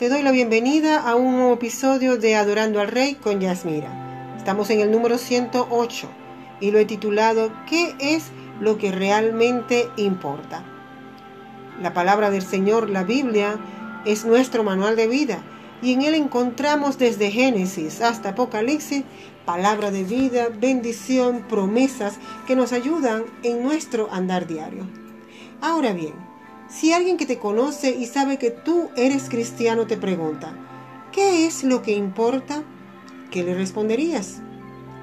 te doy la bienvenida a un nuevo episodio de Adorando al Rey con Yasmira. Estamos en el número 108 y lo he titulado ¿Qué es lo que realmente importa? La palabra del Señor, la Biblia, es nuestro manual de vida y en él encontramos desde Génesis hasta Apocalipsis palabra de vida, bendición, promesas que nos ayudan en nuestro andar diario. Ahora bien, si alguien que te conoce y sabe que tú eres cristiano te pregunta, ¿qué es lo que importa? ¿Qué le responderías?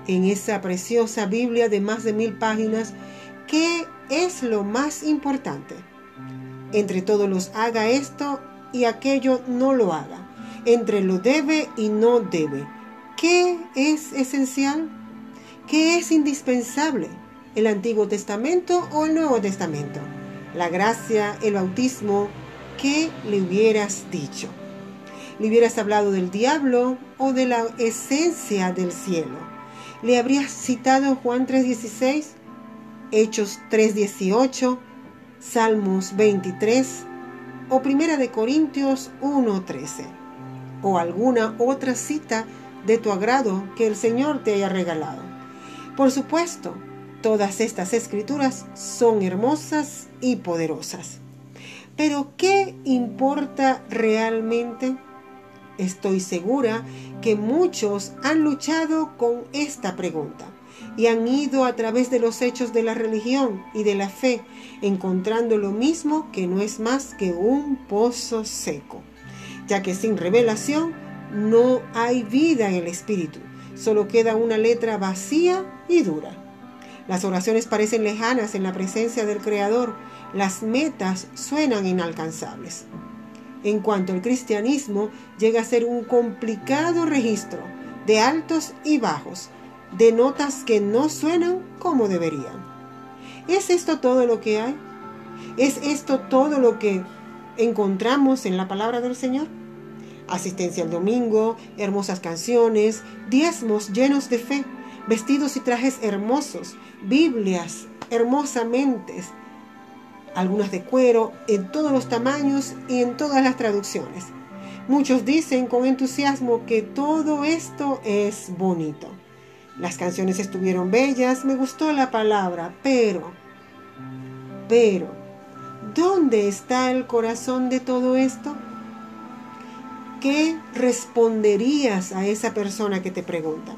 En esa preciosa Biblia de más de mil páginas, ¿qué es lo más importante? Entre todos los haga esto y aquello no lo haga. Entre lo debe y no debe. ¿Qué es esencial? ¿Qué es indispensable? ¿El Antiguo Testamento o el Nuevo Testamento? La gracia, el bautismo, ¿qué le hubieras dicho? ¿Le hubieras hablado del diablo o de la esencia del cielo? ¿Le habrías citado Juan 3:16, Hechos 3:18, Salmos 23 o Primera de Corintios 1:13? ¿O alguna otra cita de tu agrado que el Señor te haya regalado? Por supuesto, Todas estas escrituras son hermosas y poderosas. Pero ¿qué importa realmente? Estoy segura que muchos han luchado con esta pregunta y han ido a través de los hechos de la religión y de la fe, encontrando lo mismo que no es más que un pozo seco, ya que sin revelación no hay vida en el espíritu, solo queda una letra vacía y dura. Las oraciones parecen lejanas en la presencia del Creador. Las metas suenan inalcanzables. En cuanto al cristianismo, llega a ser un complicado registro de altos y bajos, de notas que no suenan como deberían. ¿Es esto todo lo que hay? ¿Es esto todo lo que encontramos en la palabra del Señor? Asistencia al domingo, hermosas canciones, diezmos llenos de fe, vestidos y trajes hermosos, Biblias hermosamente, algunas de cuero, en todos los tamaños y en todas las traducciones. Muchos dicen con entusiasmo que todo esto es bonito. Las canciones estuvieron bellas, me gustó la palabra, pero, pero, ¿dónde está el corazón de todo esto? ¿Qué responderías a esa persona que te pregunta?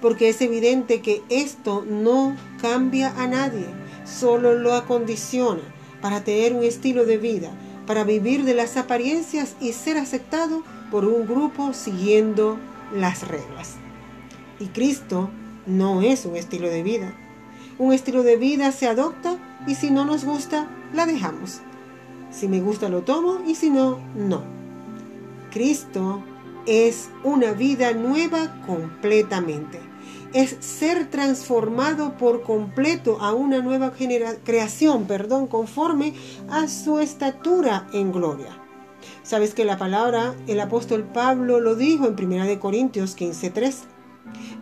Porque es evidente que esto no cambia a nadie, solo lo acondiciona para tener un estilo de vida, para vivir de las apariencias y ser aceptado por un grupo siguiendo las reglas. Y Cristo no es un estilo de vida. Un estilo de vida se adopta y si no nos gusta, la dejamos. Si me gusta, lo tomo y si no, no. Cristo es una vida nueva completamente es ser transformado por completo a una nueva creación, perdón, conforme a su estatura en gloria. Sabes que la palabra, el apóstol Pablo lo dijo en 1 Corintios 15:3,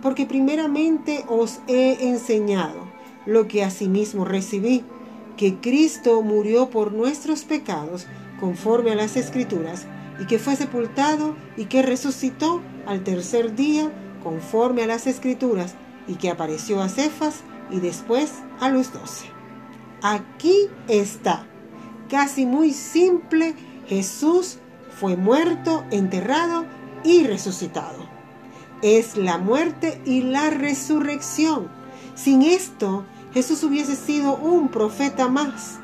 porque primeramente os he enseñado lo que asimismo recibí, que Cristo murió por nuestros pecados conforme a las escrituras, y que fue sepultado y que resucitó al tercer día conforme a las escrituras y que apareció a Cefas y después a los doce. Aquí está, casi muy simple, Jesús fue muerto, enterrado y resucitado. Es la muerte y la resurrección. Sin esto, Jesús hubiese sido un profeta más.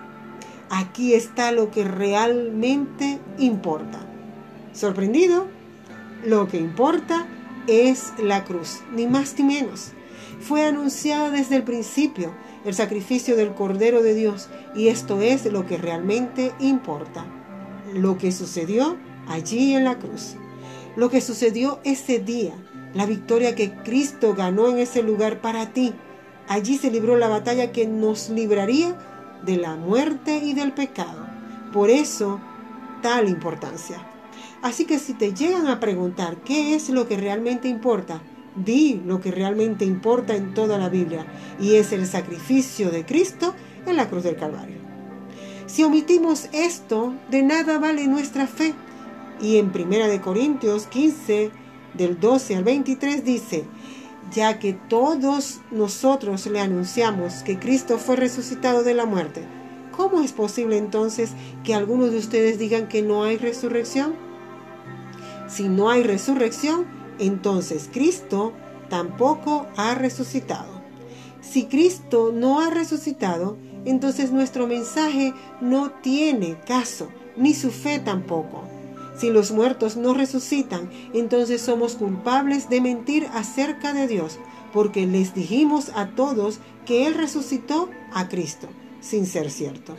Aquí está lo que realmente importa. ¿Sorprendido? Lo que importa es la cruz, ni más ni menos. Fue anunciado desde el principio el sacrificio del Cordero de Dios y esto es lo que realmente importa. Lo que sucedió allí en la cruz. Lo que sucedió ese día. La victoria que Cristo ganó en ese lugar para ti. Allí se libró la batalla que nos libraría de la muerte y del pecado. Por eso, tal importancia. Así que si te llegan a preguntar qué es lo que realmente importa, di lo que realmente importa en toda la Biblia, y es el sacrificio de Cristo en la cruz del Calvario. Si omitimos esto, de nada vale nuestra fe, Y en 1 Corintios 15, del 12 al 23 dice, ya que todos nosotros le anunciamos que Cristo fue resucitado de la muerte, ¿cómo es posible entonces que algunos de ustedes digan que no hay resurrección? Si no hay resurrección, entonces Cristo tampoco ha resucitado. Si Cristo no ha resucitado, entonces nuestro mensaje no tiene caso, ni su fe tampoco. Si los muertos no resucitan, entonces somos culpables de mentir acerca de Dios, porque les dijimos a todos que Él resucitó a Cristo, sin ser cierto.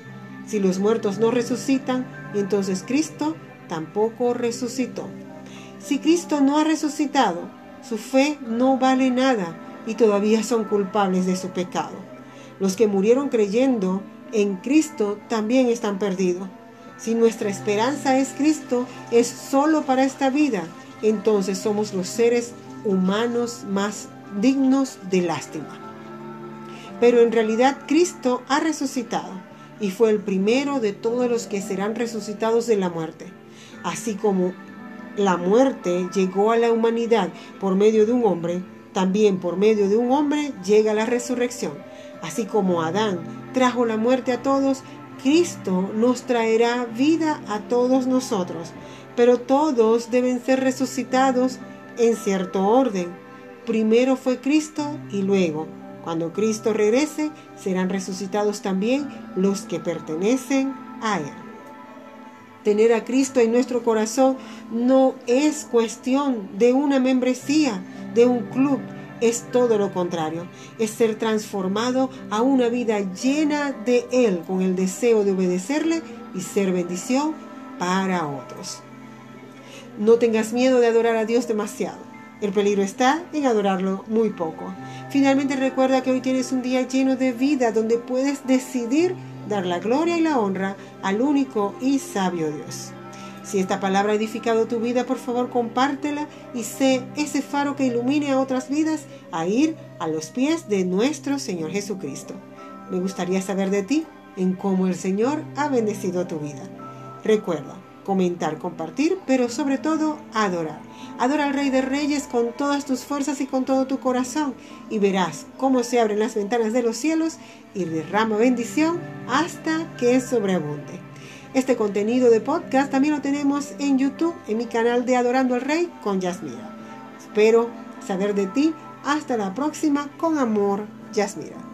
Si los muertos no resucitan, entonces Cristo tampoco resucitó. Si Cristo no ha resucitado, su fe no vale nada y todavía son culpables de su pecado. Los que murieron creyendo en Cristo también están perdidos. Si nuestra esperanza es Cristo, es solo para esta vida, entonces somos los seres humanos más dignos de lástima. Pero en realidad Cristo ha resucitado y fue el primero de todos los que serán resucitados de la muerte. Así como la muerte llegó a la humanidad por medio de un hombre, también por medio de un hombre llega la resurrección. Así como Adán trajo la muerte a todos, Cristo nos traerá vida a todos nosotros, pero todos deben ser resucitados en cierto orden. Primero fue Cristo y luego, cuando Cristo regrese, serán resucitados también los que pertenecen a Él. Tener a Cristo en nuestro corazón no es cuestión de una membresía, de un club, es todo lo contrario, es ser transformado a una vida llena de Él con el deseo de obedecerle y ser bendición para otros. No tengas miedo de adorar a Dios demasiado. El peligro está en adorarlo muy poco. Finalmente recuerda que hoy tienes un día lleno de vida donde puedes decidir dar la gloria y la honra al único y sabio Dios. Si esta palabra ha edificado tu vida, por favor compártela y sé ese faro que ilumine a otras vidas a ir a los pies de nuestro Señor Jesucristo. Me gustaría saber de ti en cómo el Señor ha bendecido tu vida. Recuerda, comentar, compartir, pero sobre todo adorar. Adora al Rey de Reyes con todas tus fuerzas y con todo tu corazón y verás cómo se abren las ventanas de los cielos y derrama bendición hasta que sobreabunde. Este contenido de podcast también lo tenemos en YouTube, en mi canal de Adorando al Rey con Yasmira. Espero saber de ti. Hasta la próxima. Con amor, Yasmira.